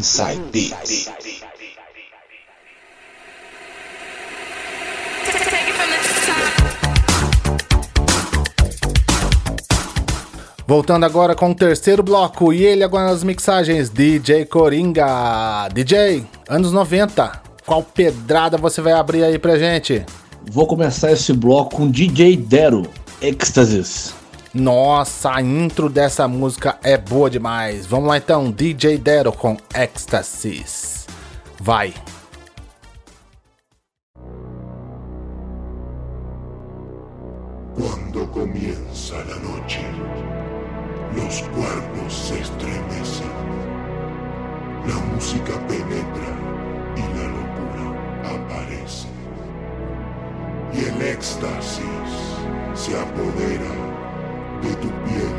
Inside Beats. Voltando agora com o terceiro bloco e ele agora nas mixagens, DJ Coringa. DJ, anos 90, qual pedrada você vai abrir aí pra gente? Vou começar esse bloco com DJ Dero, Ecstasies. Nossa, a intro dessa música é boa demais. Vamos lá então, DJ Dero com Ecstasies. Vai. Cuando comienza la noche, los cuerpos se estremecen, la música penetra y la locura aparece. Y el éxtasis se apodera de tu piel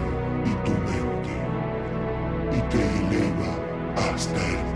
y tu mente y te eleva hasta el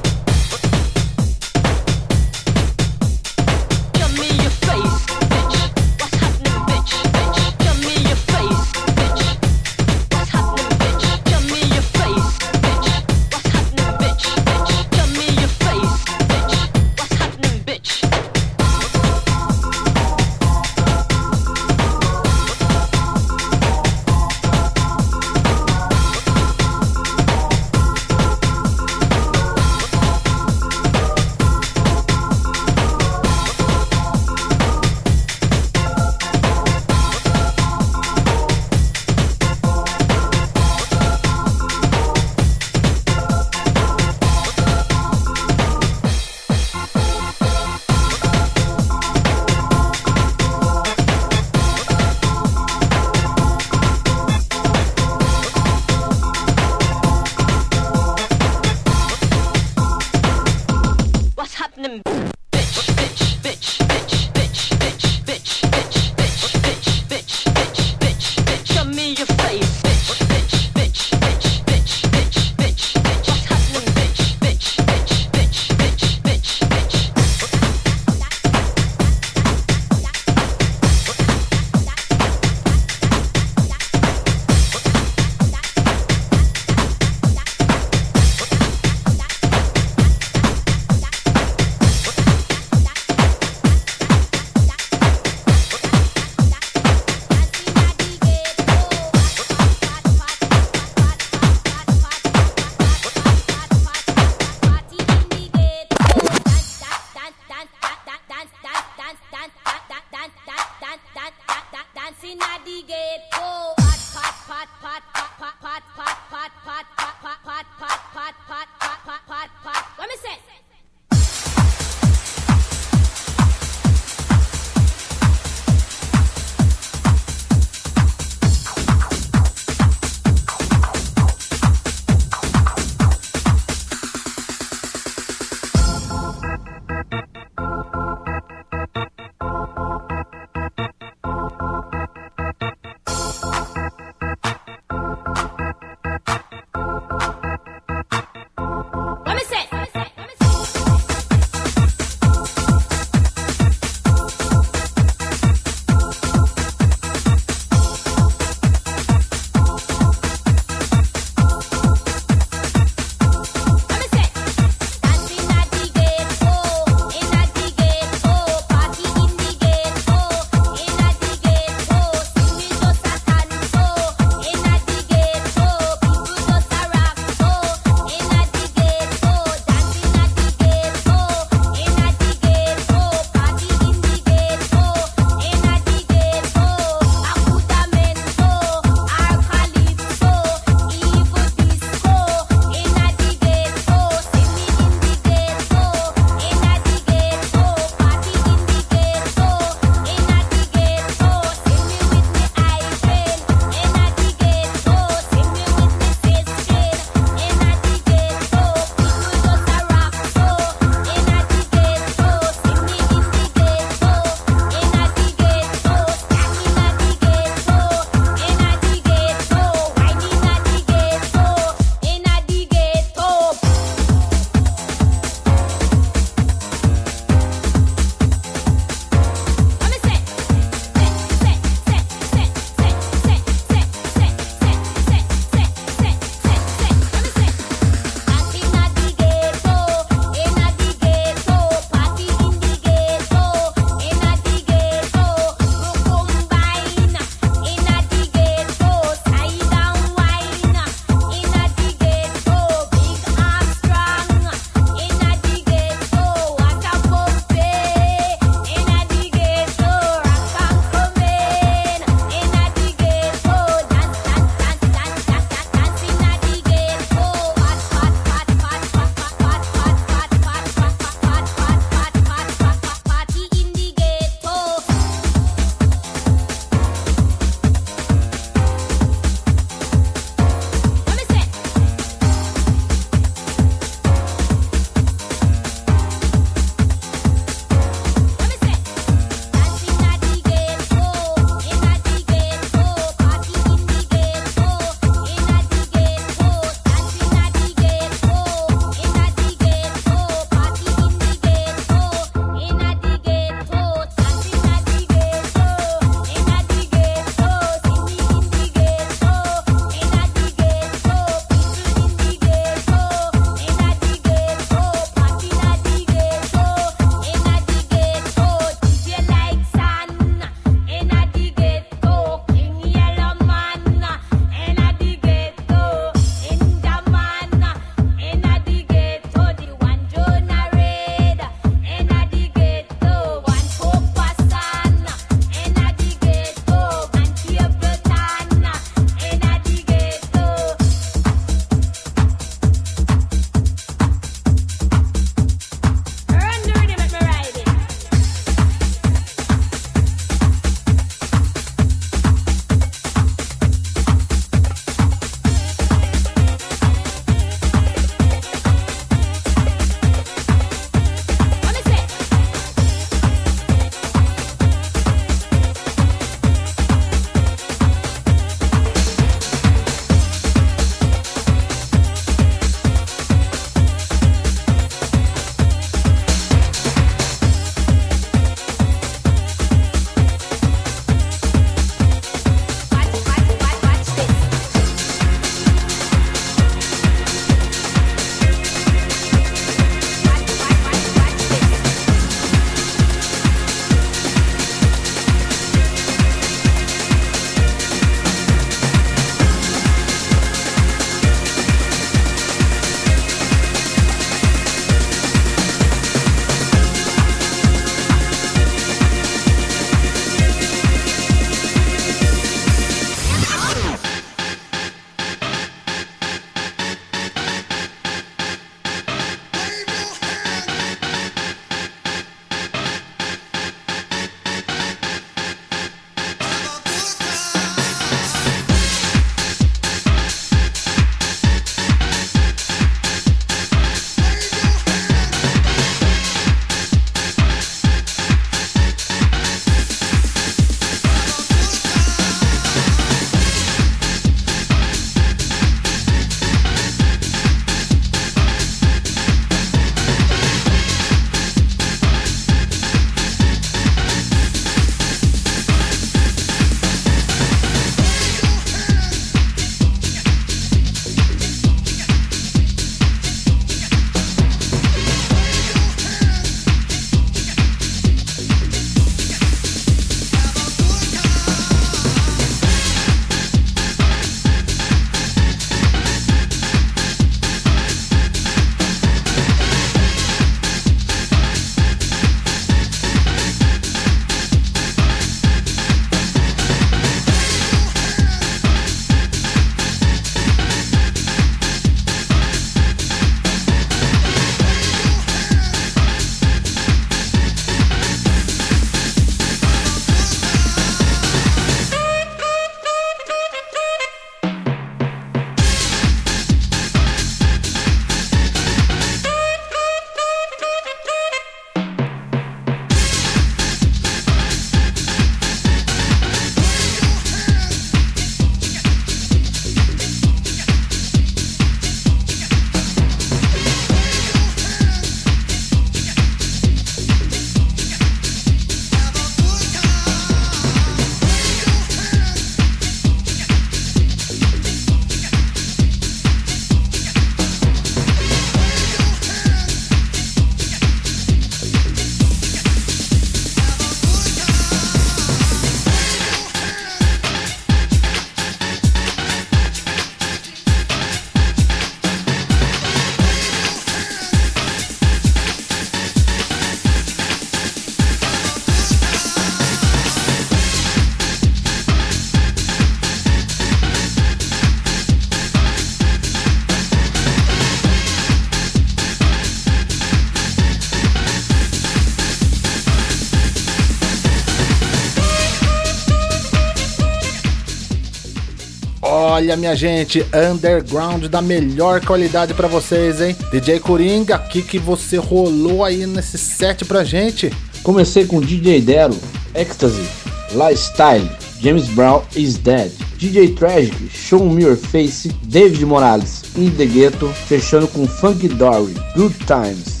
Olha, minha gente, underground da melhor qualidade pra vocês, hein? DJ Coringa, o que, que você rolou aí nesse set pra gente? Comecei com DJ Dero, Ecstasy, Lifestyle, James Brown is Dead, DJ Tragic, Show Me Your Face, David Morales, In The Ghetto, fechando com Funky Dory, Good Times.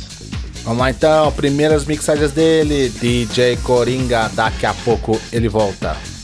Vamos lá então, primeiras mixagens dele, DJ Coringa, daqui a pouco ele volta.